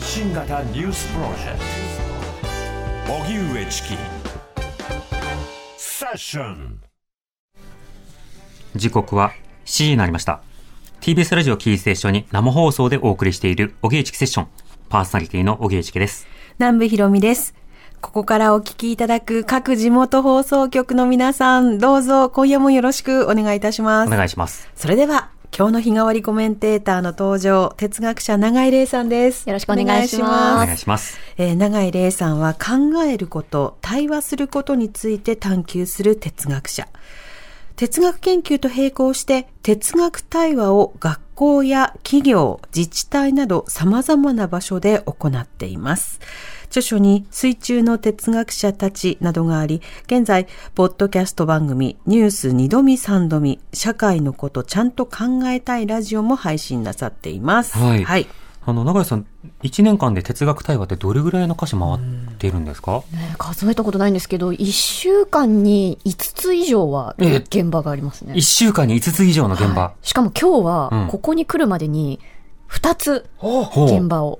発信型ニュースプロジェクト荻上チキセッション時刻は7時になりました。TBS ラジオキーステーションに生放送でお送りしている、おげいちきセッション。パーソナリティのおげいちきです。南部ひろみです。ここからお聞きいただく各地元放送局の皆さん、どうぞ今夜もよろしくお願いいたしまおす。願いします。それでは、今日の日替わりコメンテーターの登場、哲学者永井玲さんです。よろしくお願いしますおお願い願いします。えー永井玲さんは考えること、対話することについて探求する哲学者。哲学研究と並行して哲学対話を学校や企業、自治体など様々な場所で行っています。著書に水中の哲学者たちなどがあり、現在、ポッドキャスト番組ニュース2度見3度見、社会のことちゃんと考えたいラジオも配信なさっています。はいはい。あの、長井さん、1年間で哲学対話ってどれぐらいの歌詞回っているんですか？ね数えたことないんですけど、1週間に5つ以上はえ現場がありますね。1週間に5つ以上の現場。はいしかも今日うんは、ここに来るまでに2つほ現場を、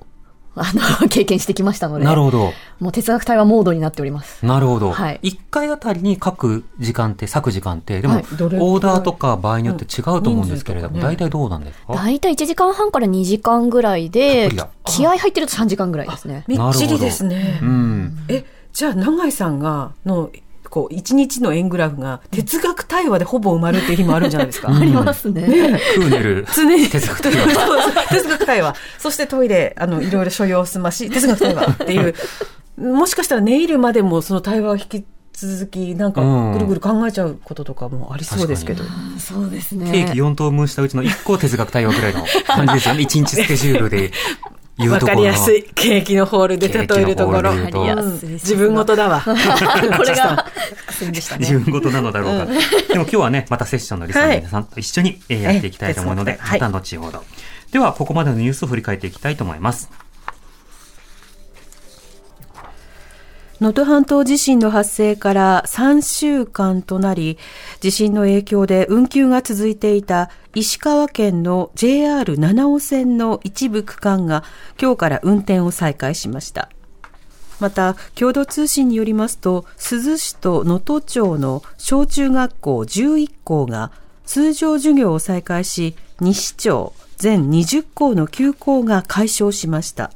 あの、経験してきましたので、なるほど。もう哲学対話モードになっております。なるほど。はい1回あたりに書く時間って、割く時間って、でも、はい？オーダーとか場合によって違うと思うんですけれども、大体どうなんですか？だいたい1時間半から2時間ぐらいで気合入ってると3時間ぐらいですね。みっちりですね。うん。え、じゃあ、永井さんが、の、こう、一日の円グラフが、哲学対話でほぼ埋まるっていう日もあるんじゃないですか。ありますね。クーネル。常に哲学対話。哲学対話。そしてトイレ、あの、いろいろ所要を済まし、哲学対話っていう、もしかしたら寝入るまでもその対話を引き続き、なんかうんぐるぐる考えちゃうこととかもありそうですけど。そうですね。ケーキ4等分したうちの1個哲学対話ぐらいの感じですよね。1日スケジュールでわところの。かりやすい。ケーキのホールで例えるところ。自分事だわ。これが。自分事なのだろうか。でも今日はね、またセッションのリスナーの皆さんと一緒にえーやっていきたいと思うので、えはいまた後ほど。では、ここまでのニュースを振り返っていきたいと思います。能登半島地震の発生から3週間となり、地震の影響で運休が続いていた石川県の JR 七尾線の一部区間が今日から運転を再開しました。また、共同通信によりますと、珠洲市と能登町の小中学校11校が通常授業を再開し、西町全20校の休校が解消しました。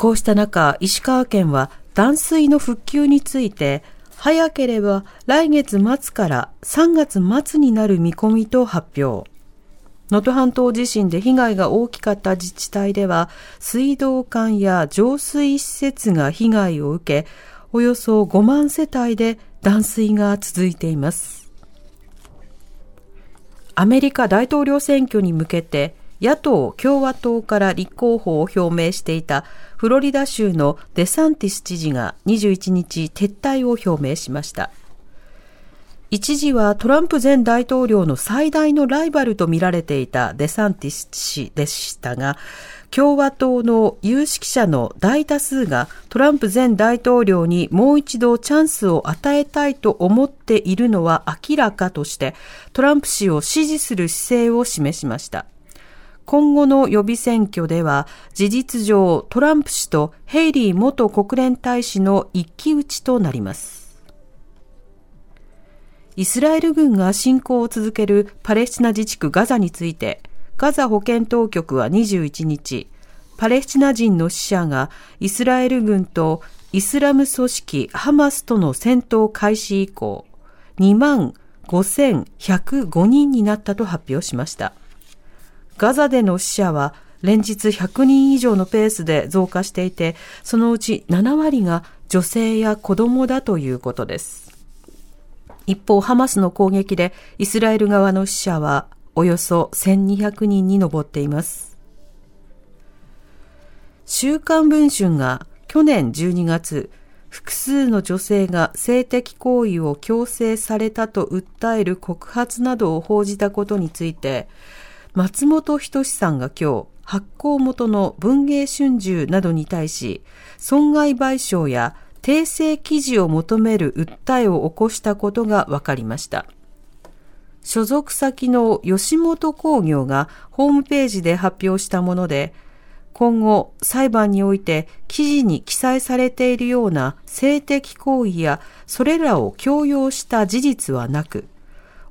こうした中、石川県は断水の復旧について、早ければ来月末から3月末になる見込みと発表。能登半島地震で被害が大きかった自治体では、水道管や浄水施設が被害を受け、およそ5万世帯で断水が続いています。アメリカ大統領選挙に向けて野党・共和党から立候補を表明していたフロリダ州のデサンティス知事が21日撤退を表明しました。一時はトランプ前大統領の最大のライバルと見られていたデサンティス氏でしたが、共和党の有識者の大多数がトランプ前大統領にもう一度チャンスを与えたいと思っているのは明らかとして、トランプ氏を支持する姿勢を示しました。今後の予備選挙では、事実上トランプ氏とヘイリー元国連大使の一騎打ちとなります。イスラエル軍が侵攻を続けるパレスチナ自治区ガザについて、ガザ保健当局は21日、パレスチナ人の死者がイスラエル軍とイスラム組織ハマスとの戦闘開始以降、2万5105人になったと発表しました。ガザでの死者は連日100人以上のペースで増加していて、そのうち7割が女性や子供だということです。一方、ハマスの攻撃でイスラエル側の死者はおよそ1200人に上っています。週刊文春が去年12月、複数の女性が性的行為を強制されたと訴える告発などを報じたことについて、松本人志さんが今日、発行元の文藝春秋などに対し、損害賠償や訂正記事を求める訴えを起こしたことが分かりました。所属先の吉本興業がホームページで発表したもので、今後、裁判において記事に記載されているような性的行為やそれらを強要した事実はなく、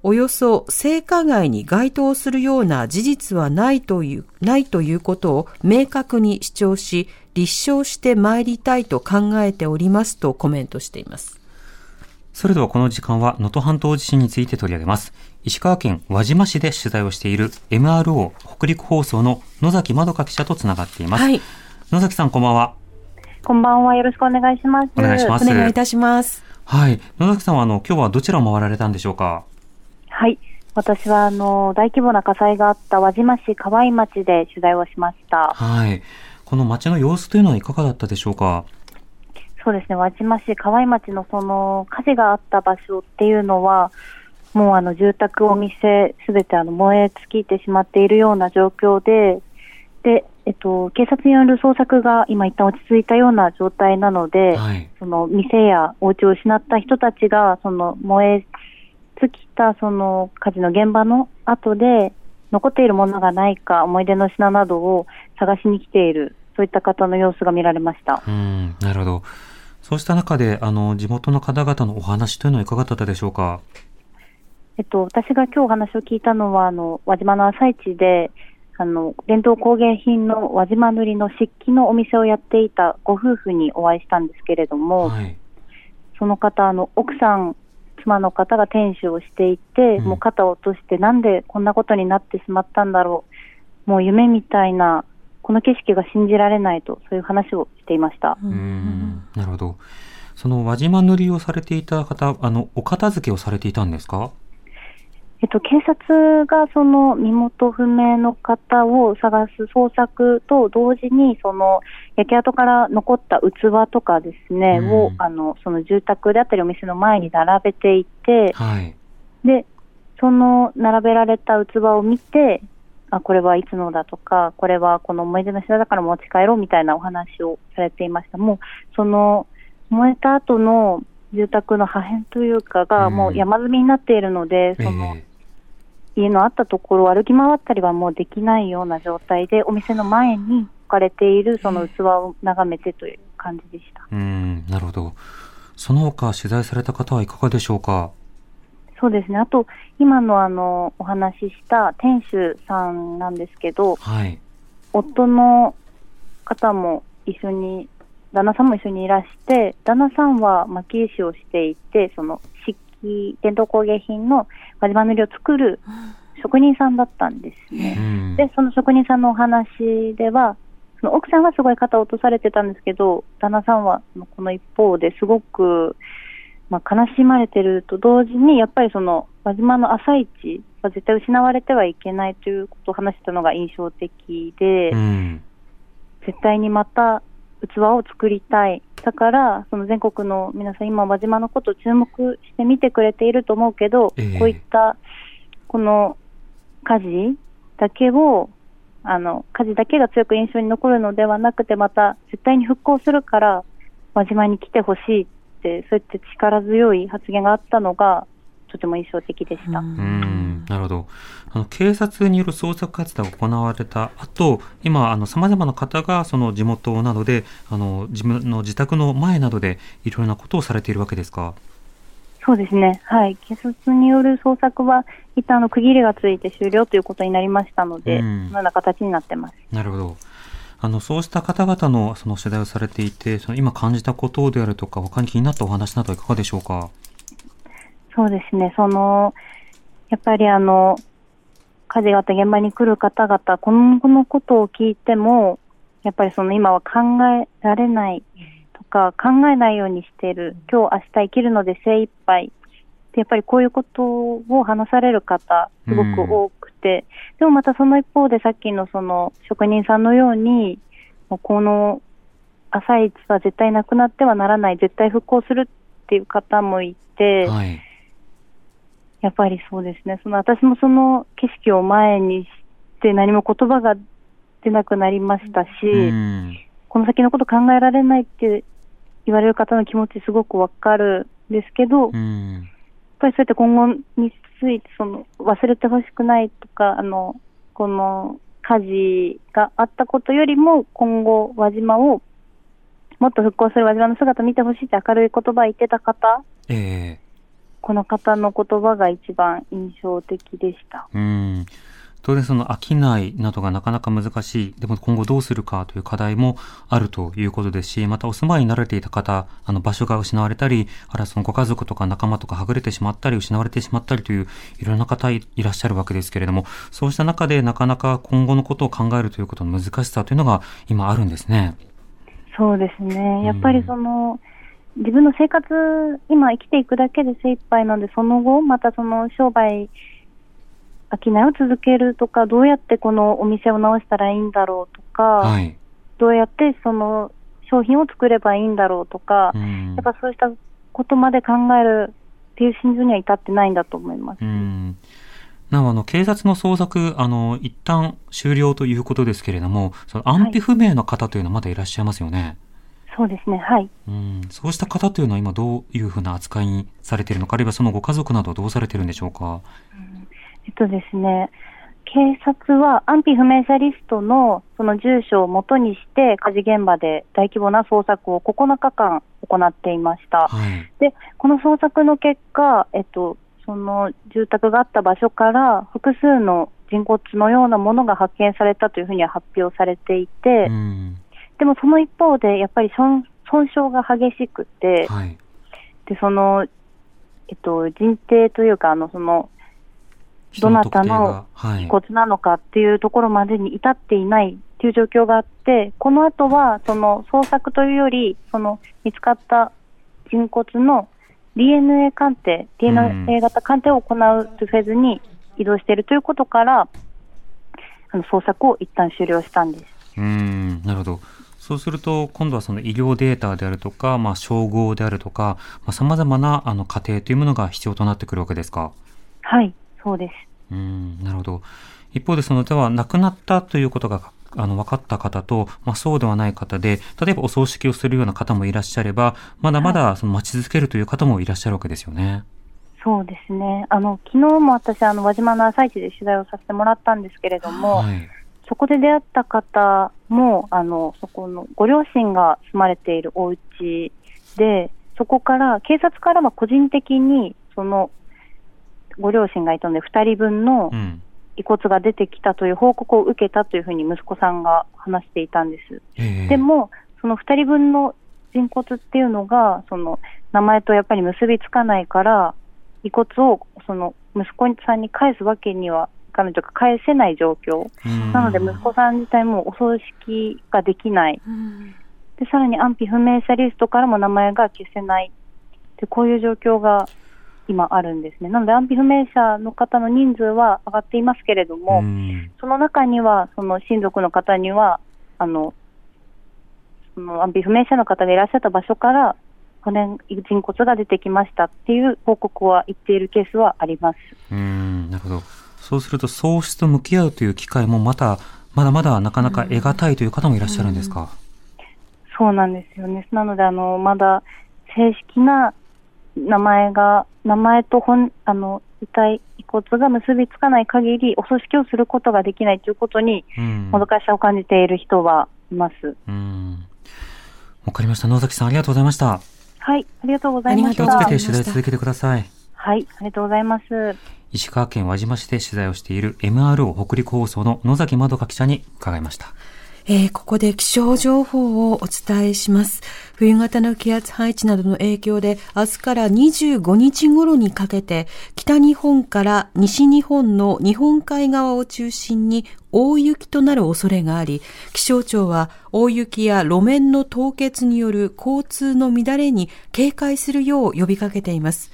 およそ性加害に該当するような事実はないという、ないということを明確に主張し、立証してまいりたいと考えておりますとコメントしています。それではこの時間は能登半島地震について取り上げます。石川県輪島市で取材をしている MRO 北陸放送の野崎まどか記者とつながっています。はい。野崎さんこんばんは。こんばんは。よろしくお願いします。お願いしますお願いいたします。はい。野崎さんはあの今日はどちらを回られたんでしょうか？はい。私は、あの、大規模な火災があった輪島市河合町で取材をしました。はい。この街の様子というのはいかがだったでしょうか？そうですね。輪島市河合町のその火事があった場所っていうのは、もうあの住宅、お店、すべてあの燃え尽きてしまっているような状況で、で、えっと、警察による捜索が今一旦落ち着いたような状態なので、はい。その店やお家を失った人たちが、その燃え尽きたその火事の現場の後で、残っているものがないか、思い出の品などを探しに来ている、そういった方の様子が見られました。うん、なるほど。そうした中で、あの、地元の方々のお話というのはいかがだったでしょうか？えっと、私が今日お話を聞いたのは、あの、輪島の朝市で、あの、伝統工芸品の輪島塗の漆器のお店をやっていたご夫婦にお会いしたんですけれども、はい。その方、あの、奥さん、妻の方が店主をしていて、うんもう肩を落として、なんでこんなことになってしまったんだろう。もう夢みたいな、この景色が信じられないと、そういう話をしていました。うん、なるほど。その輪島塗りをされていた方、あの、お片付けをされていたんですか？えっと、警察がその身元不明の方を探す捜索と同時に、その焼け跡から残った器とかですね、うんを、あの、その住宅であったりお店の前に並べていて、はい。で、その並べられた器を見て、あ、これはいつのだとか、これはこの思い出の品だから持ち帰ろうみたいなお話をされていました。もう、その、燃えた後の住宅の破片というかが、うんもう山積みになっているので、その、え家のあったところを歩き回ったりはもうできないような状態で、お店の前に置かれているその器を眺めてという感じでした。えうん、なるほど。その他取材された方はいかがでしょうか？そうですね。あと、今のあの、お話しした店主さんなんですけど、はい。夫の方も一緒に、旦那さんも一緒にいらして、旦那さんは蒔絵師をしていて、その漆器、伝統工芸品の輪島塗りを作る職人さんだったんですね。うん。で、その職人さんのお話では、その奥さんはすごい肩を落とされてたんですけど、旦那さんはこの一方ですごく、まあ、悲しまれてると同時に、やっぱりその輪島の朝市は絶対失われてはいけないということを話したのが印象的で、うん。絶対にまた器を作りたい。だから、その全国の皆さん、今、輪島のことを注目して見てくれていると思うけど、ええこういった、この火事だけを、あの、火事だけが強く印象に残るのではなくて、また絶対に復興するから、輪島に来てほしいって、そうやって力強い発言があったのが、とても印象的でした。うん、なるほど。あの、警察による捜索活動が行われた後、今、あの、様々な方が、その地元などで、あの、自分の自宅の前などで、いろいろなことをされているわけですか？そうですね。はい。警察による捜索は、一旦あの区切りがついて終了ということになりましたので、うんそのような形になってます。なるほど。あの、そうした方々の、その取材をされていて、その今感じたことであるとか、他に気になったお話などはいかがでしょうか？そうですね。その、やっぱりあの、火事があった現場に来る方々、今後のことを聞いても、やっぱりその今は考えられないとか、考えないようにしている、今日明日生きるので精一杯。でやっぱりこういうことを話される方、すごく多くて、でもまたその一方でさっきのその職人さんのように、もうこの朝市は絶対なくなってはならない、絶対復興するっていう方もいて、はい。やっぱりそうですね。その私もその景色を前にして何も言葉が出なくなりましたし、うん。この先のこと考えられないって言われる方の気持ちすごくわかるんですけど、やっうん。ぱりそうやって今後についてその忘れてほしくないとか、あの、この火事があったことよりも、今後、輪島を、もっと復興する輪島の姿を見てほしいって明るい言葉言ってた方、ええこの方の言葉が一番印象的でした。うん。当然その商いなどがなかなか難しい。でも今後どうするかという課題もあるということですし、またお住まいになられていた方、あの場所が失われたり、あるいはそのご家族とか仲間とかはぐれてしまったり、失われてしまったりといういろんな方いいらっしゃるわけですけれども、そうした中でなかなか今後のことを考えるということの難しさというのが今あるんですね。そうですね。やっぱりその、自分の生活、今生きていくだけで精一杯なので、その後、またその商売、商いを続けるとか、どうやってこのお店を直したらいいんだろうとか、はい。どうやってその商品を作ればいいんだろうとか、うんやっぱそうしたことまで考えるっていう心情には至ってないんだと思います。うん。なお、あの、警察の捜索、あの、一旦終了ということですけれども、その安否不明の方というのはまだいらっしゃいますよね。そうですね、はい。うん、そうした方というのは今どういうふうな扱いにされているのか、あるいはそのご家族などはどうされているんでしょうか？えっとですね、警察は安否不明者リストのその住所をもとにして火事現場で大規模な捜索を9日間行っていました。はい。で、この捜索の結果、えっと、その住宅があった場所から複数の人骨のようなものが発見されたというふうには発表されていて、うん。でもその一方でやっぱり損損傷が激しくて、はい。で、その、えっと、人定というか、あの、その、どなたの人特定がはい。骨なのかっていうところまでに至っていないっていう状況があって、この後は、その捜索というより、その見つかった人骨の DNA 鑑定、DNA 型鑑定を行うというフェーズに移動しているということから、あの捜索を一旦終了したんです。うん、なるほど。そうすると、今度はその医療データであるとか、まあ、照合であるとか、まあ、様々な、あの、過程というものが必要となってくるわけですか？はい、そうです。うん、なるほど。一方で、その、では、亡くなったということが、あの、分かった方と、まあ、そうではない方で、例えばお葬式をするような方もいらっしゃれば、まだまだ、その、待ち続けるという方もいらっしゃるわけですよね。そうですね。あの、昨日も私、あの、輪島の朝市で取材をさせてもらったんですけれども、はい。そこで出会った方も、あの、そこのご両親が住まれているお家で、そこから、警察からは個人的に、その、ご両親がいたので、2人分のうん。遺骨が出てきたという報告を受けたというふうに息子さんが話していたんです。ええでも、その2人分の人骨っていうのが、その、名前とやっぱり結びつかないから、遺骨を、その、息子さんに返すわけには、彼女が返せない状況。うんなので、息子さん自体もお葬式ができない。で、さらに安否不明者リストからも名前が消せない。で、こういう状況が今あるんですね。なので、安否不明者の方の人数は上がっていますけれども、うんその中には、その親族の方には、あの、その安否不明者の方がいらっしゃった場所から、骨、人骨が出てきましたっていう報告は言っているケースはあります。うん、なるほど。そうすると、喪失と向き合うという機会もまた、まだまだなかなか得難いという方もいらっしゃるんですか？そうなんですよね。なので、あの、まだ正式な名前が、名前と本、あの、遺体、遺骨が結びつかない限り、お葬式をすることができないということに、うん。もどかしさを感じている人はいます。うん。わかりました。野崎さん、ありがとうございました。はい、ありがとうございまし気をた。つけて取材続けてください。はい、ありがとうございます。石川県輪島市で取材をしている MRO 北陸放送の野崎まどか記者に伺いました。えーここで気象情報をお伝えします。冬型の気圧配置などの影響で、明日から25日頃にかけて、北日本から西日本の日本海側を中心に大雪となる恐れがあり、気象庁は大雪や路面の凍結による交通の乱れに警戒するよう呼びかけています。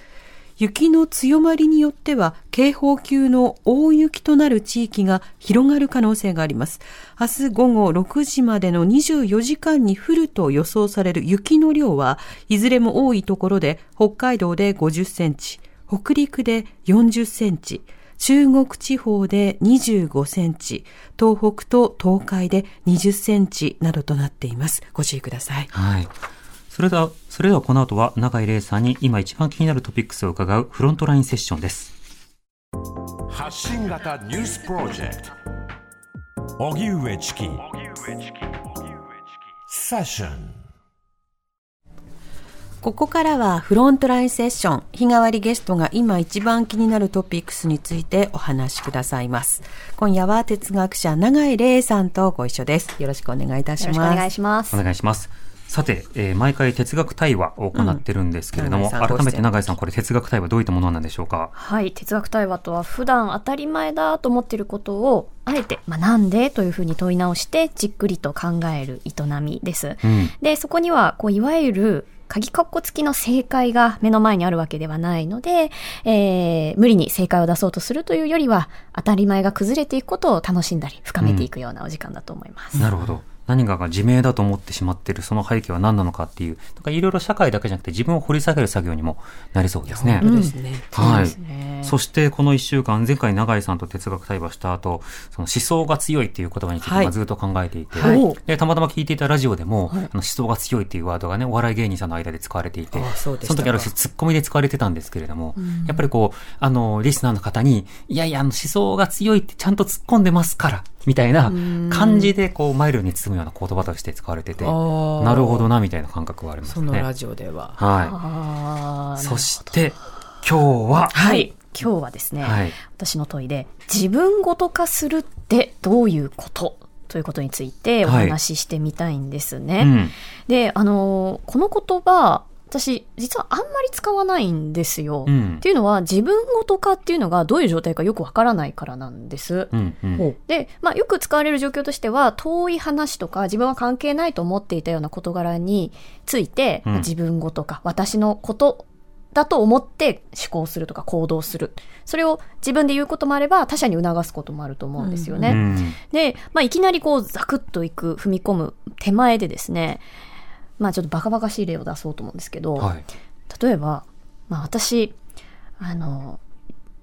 雪の強まりによっては警報級の大雪となる地域が広がる可能性があります。明日午後6時までの24時間に降ると予想される雪の量はいずれも多いところで北海道で50センチ、北陸で40センチ、中国地方で25センチ、東北と東海で20センチなどとなっています。ご注意ください。はい。それでは、それではこの後は永井玲さんに今一番気になるトピックスを伺うフロントラインセッションです。発信型ニュースプロジェクト荻上チキセッションここからはフロントラインセッション、日替わりゲストが今一番気になるトピックスについてお話しくださいます。今夜は哲学者永井玲さんとご一緒です。よろしくお願いいたします。よろしくお願いしますお。願いします。さて、えー毎回哲学対話を行ってるんですけれども、うん改めて永井さん、これ哲学対話どういったものなんでしょうか？はい。哲学対話とは普段当たり前だと思っていることを、あえて、まあ、なんでというふうに問い直して、じっくりと考える営みです。うん。で、そこには、こう、いわゆる、鍵括弧付きの正解が目の前にあるわけではないので、えー、無理に正解を出そうとするというよりは、当たり前が崩れていくことを楽しんだり、深めていくようなお時間だと思います。なるほど。何かが自明だと思ってしまっているその背景は何なのかっていう、かいろいろ社会だけじゃなくて自分を掘り下げる作業にもなりそうですね。本当ですね。はい。ねそしてこの一週間、前回永井さんと哲学対話した後、その思想が強いっていう言葉についてずっと考えていて、はい。で、たまたま聞いていたラジオでも、あの思想が強いっていうワードがね、お笑い芸人さんの間で使われていて、あそうでしたか。の時ある種ツッコミで使われてたんですけれども、やっぱりこう、あの、リスナーの方に、いやいや、あの思想が強いってちゃんと突っ込んでますから、みたいな感じで、こう、マイルに包むような言葉として使われてて、なるほどな、みたいな感覚はありますね。そのラジオでは。はい。そして、今日は、はい。今日はですね、はい私の問いで、自分ごと化するってどういうこと？ということについておはい話ししてみたいんですね。うん。で、あのーこの言葉、私、実はあんまり使わないんですよ。うんっていうのは、自分ごと化っていうのがどういう状態かよくわからないからなんです。うん。うん。で、まあ、よく使われる状況としては、遠い話とか、自分は関係ないと思っていたような事柄について、うんまあ自分ごとか、私のことだと思って思考するとか行動する。それを自分で言うこともあれば、他者に促すこともあると思うんですよね。うんで、まあ、いきなりこう、ザクッといく、踏み込む手前でですね、まあ、ちょっとバカバカしい例を出そうと思うんですけど、はい。例えば、まあ、私、あの、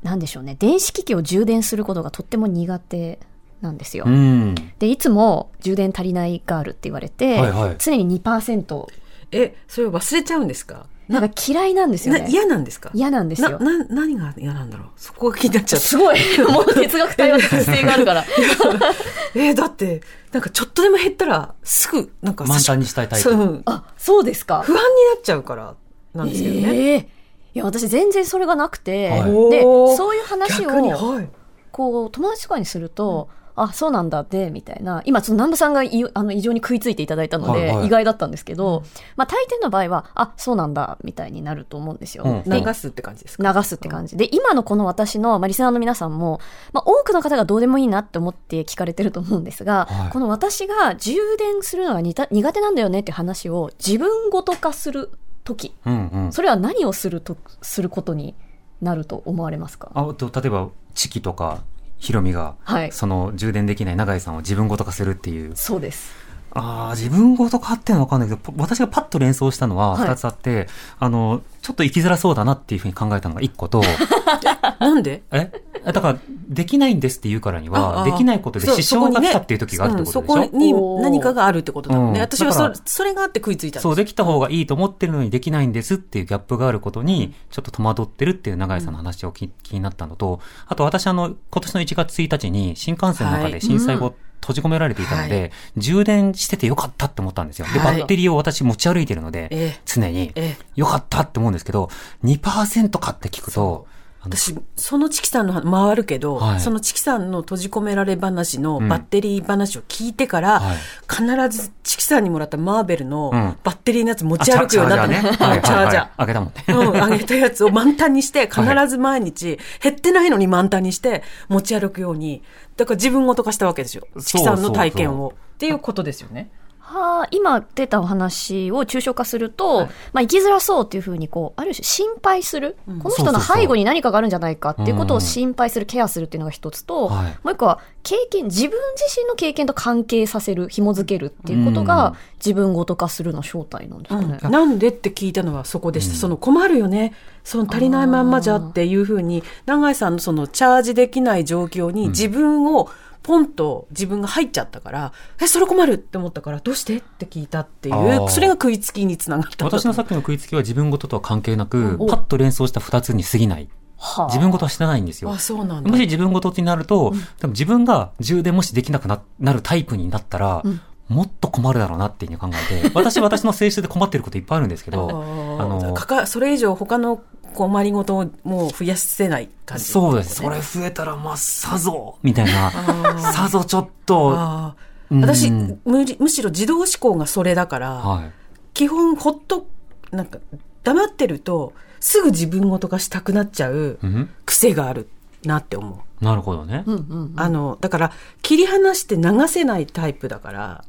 なんでしょうね、電子機器を充電することがとっても苦手なんですよ。うん。で、いつも充電足りないガールって言われて、はいはい常に2%、え、それ忘れちゃうんですか？なんか嫌いなんですよなね。嫌なんですか？嫌なんですよ。な、な、何が嫌なんだろう？そこが気になっちゃった。すごい。もう哲学対話の姿勢があるから。えーだって、なんかちょっとでも減ったら、すぐ、なんか、満タンにしたいタイプそううんあ、そうですか。不安になっちゃうから、なんですけどね。ええいや、私全然それがなくて、はいで、そういう話を、はい。こう、友達とかにすると、あ、そうなんだで、みたいな。今、ちょっと南部さんがいあの異常に食いついていただいたので、はいはい意外だったんですけど、まあ、大抵の場合は、あ、そうなんだ、みたいになると思うんですよ。うんで流すって感じですか？流すって感じ。で、今のこの私の、まあ、リスナーの皆さんも、まあ、多くの方がどうでもいいなって思って聞かれてると思うんですが、はいこの私が充電するのが似た苦手なんだよねって話を自分ごと化するとき、うんうん。それは何をすると、することになると思われますか？あと、例えば、チキとか、ヒロミが、はいその充電できない永井さんを自分ごと化するっていう。そうです。ああ、自分ごと化っていうのはわかんないけど、ぽ私がパッと連想したのははい。二つあって、あの、ちょっと生きづらそうだなっていうふうに考えたのが一個と、なんで？え？だから、できないんですって言うからには、できないことでそう支障が来たっていう時があるってことでしょ、うんそこに何かがあるってことだもんね。うん。私はそそれがあって食いついたそう、できた方がいいと思ってるのにできないんですっていうギャップがあることに、ちょっと戸惑ってるっていう永井さんの話をき、気になったのと、あと私あの、今年の1月1日に新幹線の中はい。で震災後、閉じ込められていたので、充電しててよかったって思ったんですよ。で、はい。バッテリーを私持ち歩いてるので、ええ。常に、ええ。よかったって思うんですけど、2%かって聞くと、私、そのチキさんの話回るけど、はいそのチキさんの閉じ込められ話のうんバッテリー話を聞いてから、はい必ずチキさんにもらったマーベルのうんバッテリーのやつ持ち歩くようになったの。あチャージャーね。はいチャージャー。あげたもんね。うん、あげたやつを満タンにして、必ず毎日、減ってないのに満タンにして、持ち歩くように、だから自分ごと化したわけですよ。チキさんの体験を。っていうことですよね。はあ、今出たお話を抽象化すると、まあ、生きづらそうっていうふうに、こう、ある種心配する、この人の背後に何かがあるんじゃないかっていうことを心配する、ケアするっていうのが一つと、はい。もう一個は、経験、自分自身の経験と関係させる、紐づけるっていうことうん。が、自分ごと化するの正体なんですかね。なんでって聞いたのはそこでした。その困るよね。その足りないまんまじゃっていうふうに、永井さんのそのチャージできない状況に自分をポンと自分が入っちゃったから、え、それ困る？って思ったから、どうして？って聞いたっていう、それが食いつきにつながった。私のさっきの食いつきは自分ごととは関係なく、お。パッと連想した二つに過ぎない。はあ。自分事はしてないんですよ。あ、。そうなんだ。もし自分事になると、多分自分が充電もしできなくななるタイプになったら、うん。もっと困るだろうなっていうふうに考えて、私は私の性質で困ってることいっぱいあるんですけど、ああのかかそれ以上他の困りごとをもう増やせない感じ、そうです。そねれ増えたら、まあ、さぞ、みたいな、あ さぞちょっと、あうん。私むりむしろ自動思考がそれだから、はい。基本ほっとなんか黙ってるとすぐ自分ごと化したくなっちゃううん。癖があるなって思う、なるほどね。うんうん。あのだから切り離して流せないタイプだから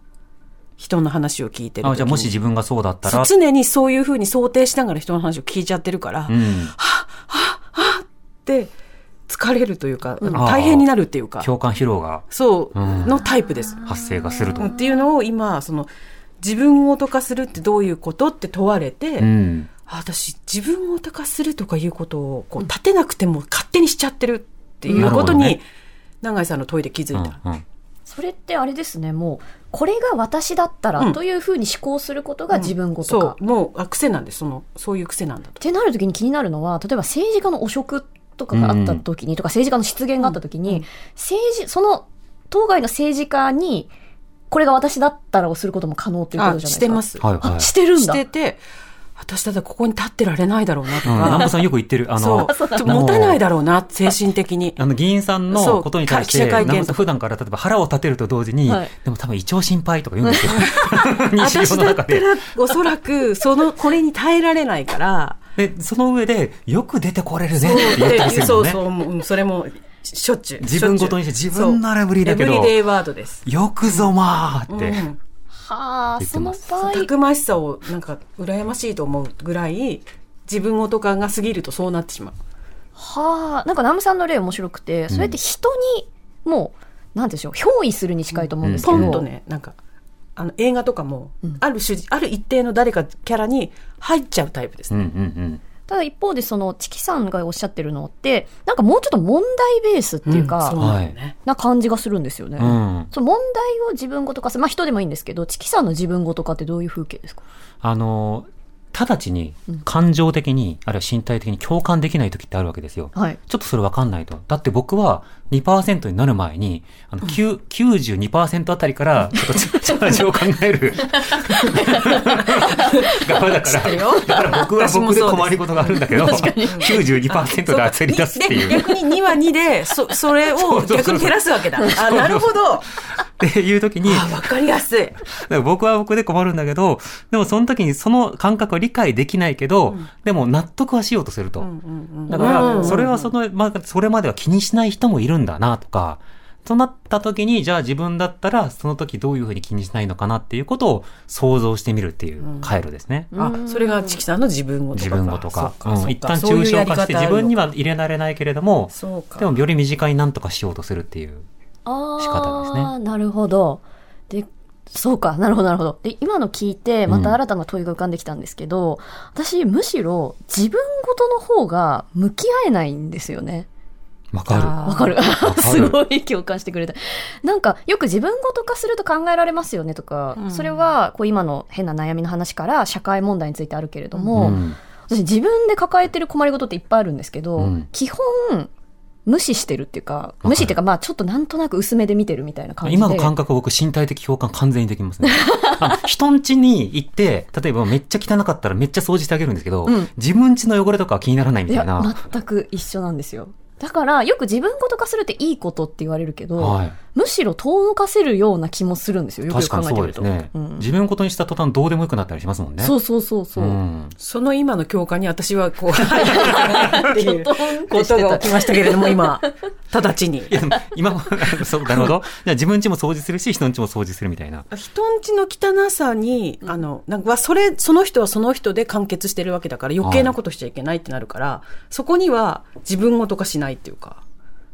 人の話を聞いてるあじゃあもし自分がそうだったら、常にそういうふうに想定しながら人の話を聞いちゃってるから、っうん。て疲れるというか、うん大変になるっていうか共感疲労がそううんのタイプです、発生がすると。っていうのを今その自分ごと化するってどういうことって問われて、うん。あ私自分ごと化するとかいうことをこう立てなくても勝手にしちゃってるっていうことに、ね永井さんの問いで気づいた。うんうんそれってあれですね、もう、これが私だったうんらというふうに思考することが自分ごとか。そう、もうあ癖なんです。その、そういう癖なんだと。ってなるときに気になるのは、例えば政治家の汚職とかがあったときに、とか政治家の失言があったときに、うん政治、その当該の政治家に、これが私だったらをすることも可能ということあ、じゃないですか。してます。はいはいあ、してるんしだ。てて、私だってここに立ってられないだろうなとうん、南か、部さんよく言ってる、あそう、の、持たないだろうな、精神的に。あの、議員さんのことに対して、記者会見南部さん普段から例えば腹を立てると同時に、はいでも多分胃腸心配とか言うんですよ。私だった。ら、おそらく、その、これに耐えられないから、で、その上で、よく出てこれるねそうって言ったりする。そうそう、それも、しょっちゅう。自分ごとにして自分なら無理だけどブリデイワードです。よくぞまあって。うんはあ、その場合、たくましさをなんか羨ましいと思うぐらい自分ごと感が過ぎるとそうなってしまう。はあ、なんかナムさんの例面白くて、それって人に、もう、なんでしょう、憑依するに近いと思うんですけど、ポンとね、なんか、あの映画とかも、うん。ある主人、ある一定の誰かキャラに入っちゃうタイプですうんうね。んただ一方でそのチキさんがおっしゃってるのってなんかもうちょっと問題ベースっていうか、うなんだよね。な感じがするんですよね、うん。うん。その問題を自分ごと化するまあ人でもいいんですけどチキさんの自分ごと化ってどういう風景ですか？あの、直ちに感情的に、あるいは身体的に共感できない時ってあるわけですよ。はいちょっとそれ分かんないと。だって僕は2%になる前に、あの、9 92%あたりから、ちょっとチャージを考える側 だから、だから僕は僕で困りごとがあるんだけど、92%で焦り出すっていう。で、逆に2は2で、そ、それを 逆に減らすわけだ。あ、なるほど。っていう時に、あ、わかりやすい。僕は僕で困るんだけど、でもその時にその感覚を理解できないけど、でも納得はしようとすると。うんうんうんだから、それはその、まあ、それまでは気にしない人もいるんだなとか、となった時に、じゃあ自分だったら、その時どういうふうに気にしないのかなっていうことを想像してみるっていう回路ですね。あ、それがチキさんの自分ごとか。自分ごとか。そううん、一旦抽象化して自分には入れられないけれども。でもより身近に何とかしようとするっていう。あ仕方ですあ、なるほどでそうかなるほどなるほど。で今の聞いてまた新たな問いが浮かんできたんですけど、私むしろ自分ごとの方が向き合えないんですよね。わかる。あわかる。る。すごい共感してくれた。なんか、よく自分ごと化すると考えられますよねとか、うん。それは、こう今の変な悩みの話から社会問題についてあるけれども、うん。私自分で抱えてる困りごとっていっぱいあるんですけど、うん。基本、無視してるっていうか、る無視っていうか、まあちょっとなんとなく薄めで見てるみたいな感じで。今の感覚は僕身体的共感完全にできますね。人ん家に行って、例えばめっちゃ汚かったらめっちゃ掃除してあげるんですけど、うん自分家の汚れとかは気にならないみたいな。、全く一緒なんですよ。だから、よく自分ごと化するっていいことって言われるけど、はい。むしろ遠のかせるような気もするんですよ。よく考えてみると。そうですね。うん自分ことにした途端どうでもよくなったりしますもんね。そうそうそうそう。んその今の教科に私はこう、っていうことが起きましたけれども、今、直ちに。いや、でも今も、そう、なるほど。じゃあ自分家も掃除するし、人ん家も掃除するみたいな。人んちの汚さに、あの、なんか、それ、その人はその人で完結してるわけだから、余計なことしちゃいけないってなるから、そこには自分ごと化しないっていうか、うん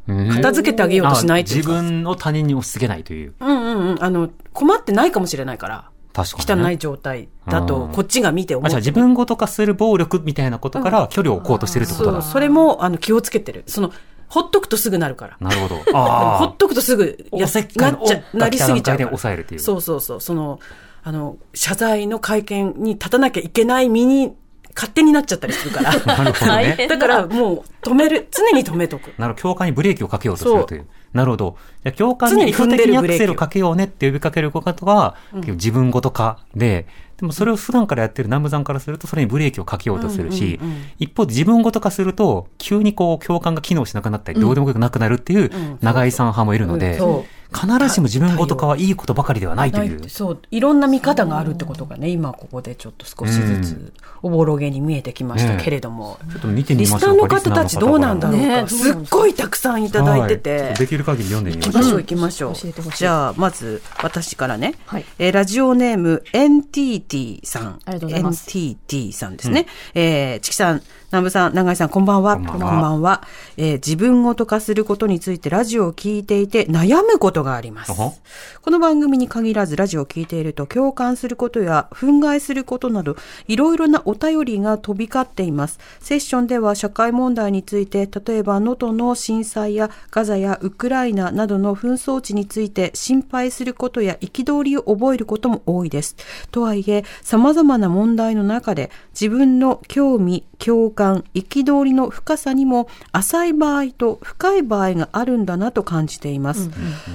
片付けてあげようとしないっていう。自分を他人に押し付けないという。うんうんうん。あの、困ってないかもしれないから、確かに、ね。汚い状態だとうん、こっちが見て思う。あじゃあ自分ごと化する暴力みたいなことから距離を置こうとしてるってことだ。そう、それも、あの、気をつけてる。その、ほっとくとすぐなるから。なるほど。ほあっとくとすぐあ。やおせっかなっちゃ、なりすぎちゃう。抑えるっていう。そうそうそう。その、あの、謝罪の会見に立たなきゃいけない身に勝手になっちゃったりするから。なるほどね。だからもう止める、常に止めとく。なるほど、共感にブレーキをかけようとするという。なるほど。じゃあ共感常に意図的にアクセルかけようねって呼びかけることは、結構自分ごと化で、でもそれを普段からやってる南部さんからすると、それにブレーキをかけようとするし、一方で自分ごと化すると、急にこう共感が機能しなくなったり、どうでもよくなくなるっていう長井さん派もいるので、そ必ずしも自分ごと化はいいことばかりではないという。そう、いろんな見方があるってことがね、今ここでちょっと少しずつおぼろげに見えてきましたけれども。ちょっと見てみリスましょうか。ナーの方たちどうなんだろうか。ねすっごいたくさんいただいてて。はいる限り読んでみましょう。行きましょう行きましょう。教えてほしいじゃあ、まず、私からね。はいえーラジオネーム、NTT さん。ありがとうございます NTT さんですね。えー、チキさん、南部さん、長井さん、こんばんは。こんばんはえー自分ごと化することについてラジオを聞いていて悩むことがあります。この番組に限らずラジオを聞いていると共感することや憤慨することなどいろいろなお便りが飛び交っています。セッションでは社会問題について例えば能登の震災やガザやウクライナなどの紛争地について心配することや憤りを覚えることも多いです。とはいえ様々な問題の中で自分の興味、共感、憤りの深さにも浅い場合と深い場合があるんだなと感じています。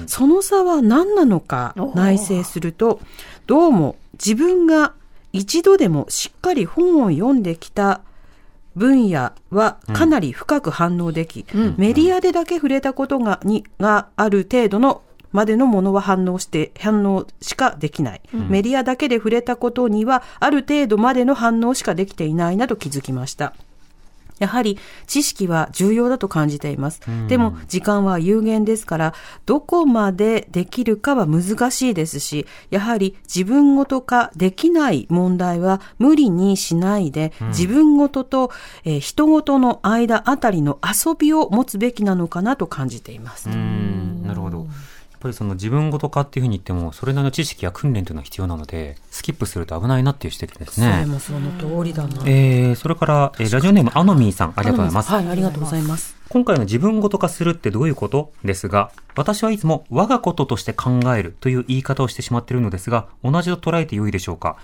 その差は何なのか内省するとどうも自分が一度でもしっかり本を読んできた分野はかなり深く反応でき、メディアでだけ触れたことがにがある程度のまでのものは反応して、反応しかできない。メディアだけで触れたことには、ある程度までの反応しかできていないなと気づきました。やはり知識は重要だと感じています。でも時間は有限ですから、どこまでできるかは難しいですし、やはり自分ごと化できない問題は無理にしないで、自分ごとと、えー人ごとの間あたりの遊びを持つべきなのかなと感じています。うんなるほど。ぱりその自分ごと化っていうふうに言っても、それなりの知識や訓練というのは必要なので、スキップすると危ないなっていう指摘ですそれね。もその通りだな。えー、それから、えーラジオネームアノミーさん、ありがとうございます。はい、ありがとうございます。今回の自分ごと化するってどういうことですが、私はいつも我がこととして考えるという言い方をしてしまっているのですが、同じと捉えて良いでしょうか。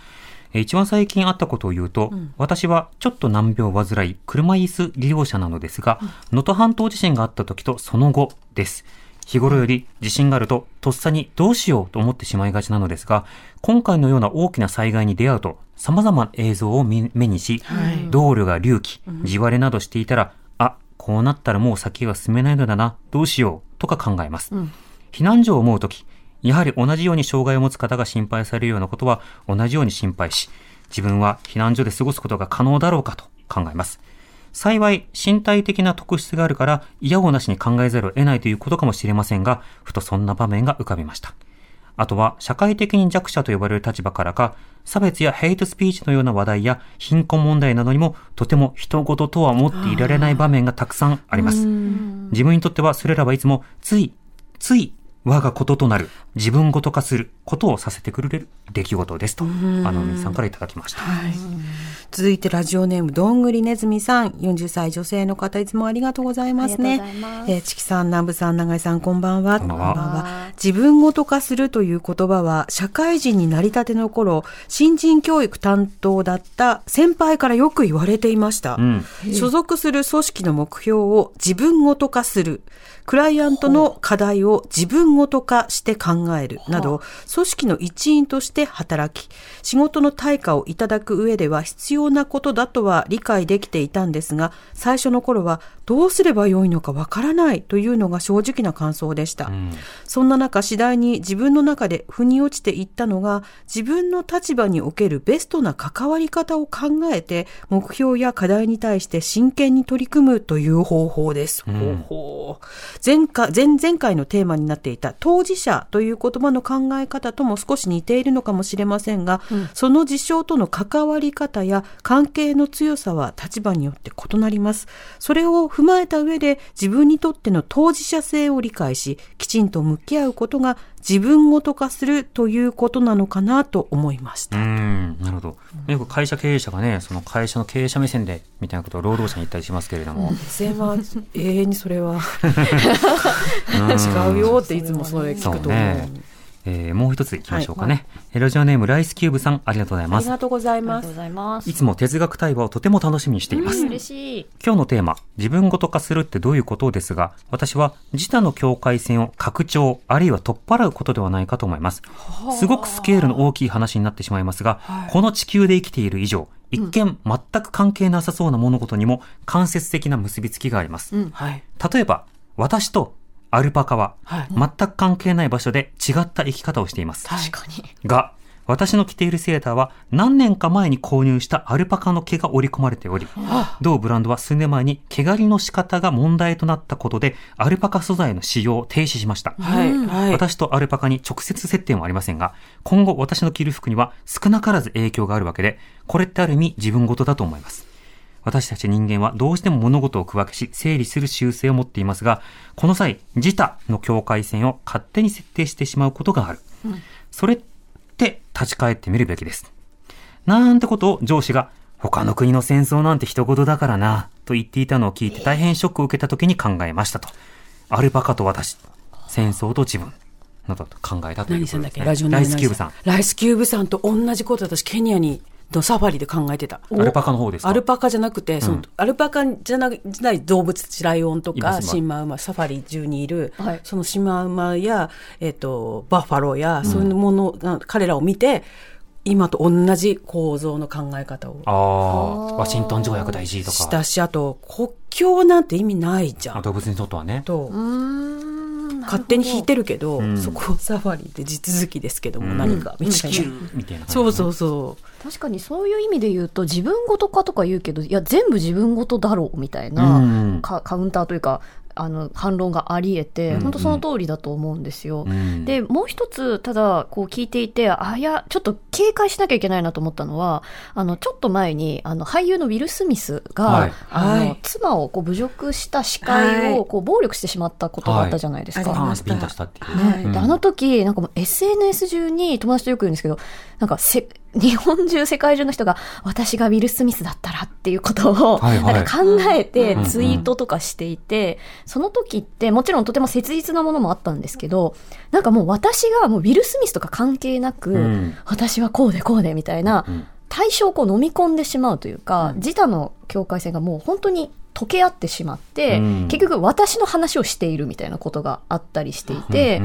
えー一番最近あったことを言うと、私はちょっと難病を患い、車椅子利用者なのですが、能登半島地震があった時とその後です。日頃より地震があると、とっさにどうしようと思ってしまいがちなのですが、今回のような大きな災害に出会うと、様々な映像を見目にし、道路が隆起、地割れなどしていたら、あ、こうなったらもう先が進めないのだな、どうしよう、とか考えます。避難所を思うとき、やはり同じように障害を持つ方が心配されるようなことは同じように心配し、自分は避難所で過ごすことが可能だろうかと考えます。幸い、身体的な特質があるから、嫌をなしに考えざるを得ないということかもしれませんが、ふとそんな場面が浮かびました。あとは、社会的に弱者と呼ばれる立場からか、差別やヘイトスピーチのような話題や貧困問題などにも、とても人事とは思っていられない場面がたくさんあります。自分にとってはそれらはいつも、つい、つい、我がこととなる、自分ごと化することをさせてくれる出来事ですと、あの、みさんからいただきました。続いてラジオネームどんぐりねずみさん。40歳女性の方いつもありがとうございますね。ありがとうございます。えー、チキさん南部さん長井さんこんばんは。こんばんは。自分ごと化するという言葉は社会人になりたての頃新人教育担当だった先輩からよく言われていました、うん。所属する組織の目標を自分ごと化する。クライアントの課題を自分ごと化して考えるなど、組織の一員として働き、仕事の対価をいただく上では必要なことだとは理解できていたんですが、最初の頃はどうすればよいのかわからないというのが正直な感想でした。うんそんな中、次第に自分の中で腑に落ちていったのが、自分の立場におけるベストな関わり方を考えて、目標や課題に対して真剣に取り組むという方法です。うほう前回前々回のテーマになっていた当事者という言葉の考え方とも少し似ているのかもしれませんが、その事象との関わり方や関係の強さは立場によって異なります。それを踏まえた上で自分にとっての当事者性を理解し、きちんと向き合うことが自分ごと化するということなのかなと思いましうた。ん、なるほど。よく会社経営者がね、その会社の経営者目線で、みたいなことを労働者に言ったりしますけれども。全は永遠にそれは 違うよっていつもそれ聞くと思う。えーもう一つ行きましょうかね。えラジオネームライスキューブさん、ありがとうございます。ありがとうございますありがとうご。ざいます。いつも哲学対話をとても楽しみにしています。嬉しい。今日のテーマ、自分ごと化するってどういうことですが、私は自他の境界線を拡張、あるいは取っ払うことではないかと思います。すごくスケールの大きい話になってしまいますが、この地球で生きている以上、一見全く関係なさそうな物事にも間接的な結びつきがあります。はい。例えば、私とアルパカははい全く関係ない場所で違った生き方をしています。確かに。が、私の着ているセーターは何年か前に購入したアルパカの毛が織り込まれており、同ブランドは数年前に毛刈りの仕方が問題となったことで、アルパカ素材の使用を停止しました。はい。はい。私とアルパカに直接接点はありませんが、今後私の着る服には少なからず影響があるわけで、これってある意味自分事だと思います。私たち人間はどうしても物事を区分けし整理する習性を持っていますが、この際、自他の境界線を勝手に設定してしまうことがある。それって立ち返ってみるべきです。なんてことを上司が、他の国の戦争なんて一言だからな、と言っていたのを聞いて大変ショックを受けた時に考えましたと。アルパカと私、戦争と自分、などと考えたということです、ね。何さんだっけ？ラジオネーラムイスキューブさん。ライスキューブさんと同じこと私ケニアにのサファリで考えてた。アルパカの方ですか？アルパカじゃなくて、そのアルパカじゃない動物、ライオンとか、シマウマ、サファリ中にいる、はいそのシマウマや、えっ、と、バッファローや、そういうものが、彼らを見て、今と同じ構造の考え方をああ、ワシントン条約大事とか。したし、あと、国境なんて意味ないじゃん。あ動物にとってはね。とうーん。勝手に引いてるけど、ん。そこサファリで地続きですけども、うん。何かみたいな。みたいなそうそうそう。確かにそういう意味で言うと自分ごとかとか言うけどいや全部自分ごとだろうみたいな、うん。かカウンターというかあの反論があり得て、うんうん。本当その通りだと思うんですよ。うん。でもう一つただこう聞いていてあいやちょっと警戒しなきゃいけないなと思ったのはあのちょっと前にあの俳優のウィル・スミスが、はい。あのはい。妻をこう侮辱した司会はい。をこう暴力してしまったことがあったじゃないですか。はい。パーンってビンタしたっていう。ね。うんであの時、なんかもう SNS 中に友達とよく言うんですけど、なんかせ、日本中、世界中の人が、私がウィル・スミスだったらっていうことを、なんか考えてうんツイートとかしていて、その時ってもちろんとても切実なものもあったんですけど、なんかもう私がもうウィル・スミスとか関係なく、うん。私はこうでこうでみたいな、うん対象をこう飲み込んでしまうというか、自他の境界線がもう本当に溶け合ってしまって、うん。結局私の話をしているみたいなことがあったりしていて、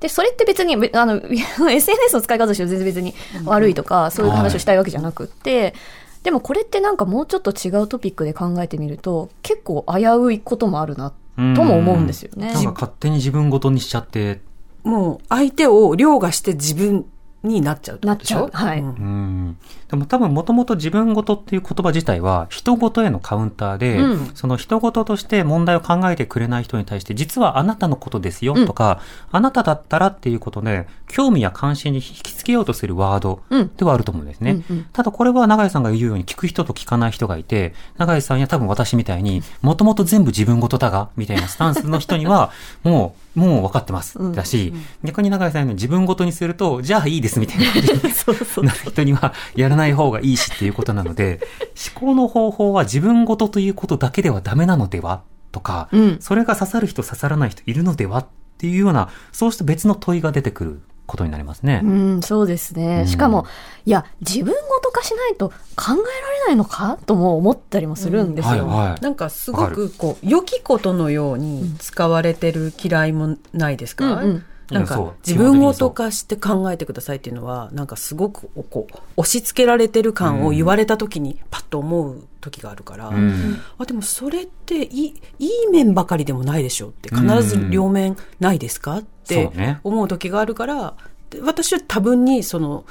で、それって別に、べ あの、SNS の使い方としては全然別に悪いとか、そういう話をしたいわけじゃなくって、でもこれってなんかもうちょっと違うトピックで考えてみると、結構危ういこともあるな、とも思うんですよね。なんか勝手に自分ごとにしちゃって、もう相手を凌駕して自分になっちゃうってことでしょ？なっちゃう。はい。ん。うん。でも多分もともと自分ごとっていう言葉自体は人ごとへのカウンターで、うん。その人ごととして問題を考えてくれない人に対して実はあなたのことですよとか、あなただったらっていうことで興味や関心に引きつけようとするワードうん。ではあると思うんですね。うんうん。ただこれは永井さんが言うように聞く人と聞かない人がいて、永井さんや多分私みたいにもともと全部自分ごとだがみたいなスタンスの人には もうもう分かってます。うんだし、逆に永井さんの自分ごとにすると、じゃあいいですみたいな感じ なる人にはやらない方がいいしっていうことなので、思考の方法は自分ごとということだけではダメなのでは？とか、うん。それが刺さる人刺さらない人いるのでは？っていうような、そうした別の問いが出てくることになりますね。うん、そうですね。しかも、いや、自分ごと化しないと考えられないのか？とも思ったりもするんですよ。はいはい。なんかすごくこう良きことのように使われてる嫌いもないですか、うんうんなんか自分ごと化して考えてくださいっていうのはなんかすごくこう押し付けられてる感を言われた時にパッと思う時があるから、うん。あでもそれっていいいい面ばかりでもないでしょうって必ず両面ないですかって思う時があるからで私は多分にその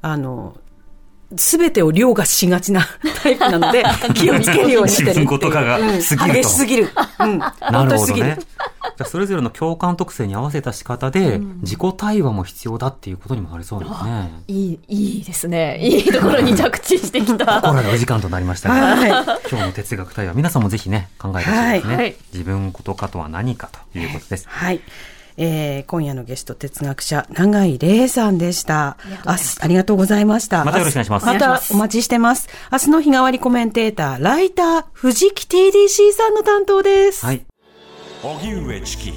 あの全てを凌駕しがちな タイプなので 気をつけるようにしてるっていう自分ごと化が過ぎるとうん激しすぎる、うん、なるるほどね。じゃあそれぞれの共感特性に合わせた仕方で、自己対話も必要だっていうことにもなりそうですね。いい、いいですね。いいところに着地してきた。これでお時間となりましたが、はい今日の哲学対話、皆さんもぜひね、考えてほしいですね。はいはい自分ごと化とは何かということです。はい。えー、今夜のゲスト、哲学者、永井玲さんでした。あありがとうございました。またよろしくお願いしますまたお待ちしてます。明日の日替わりコメンテーター、ライター、藤木 TDC さんの担当です。はい。荻上チキ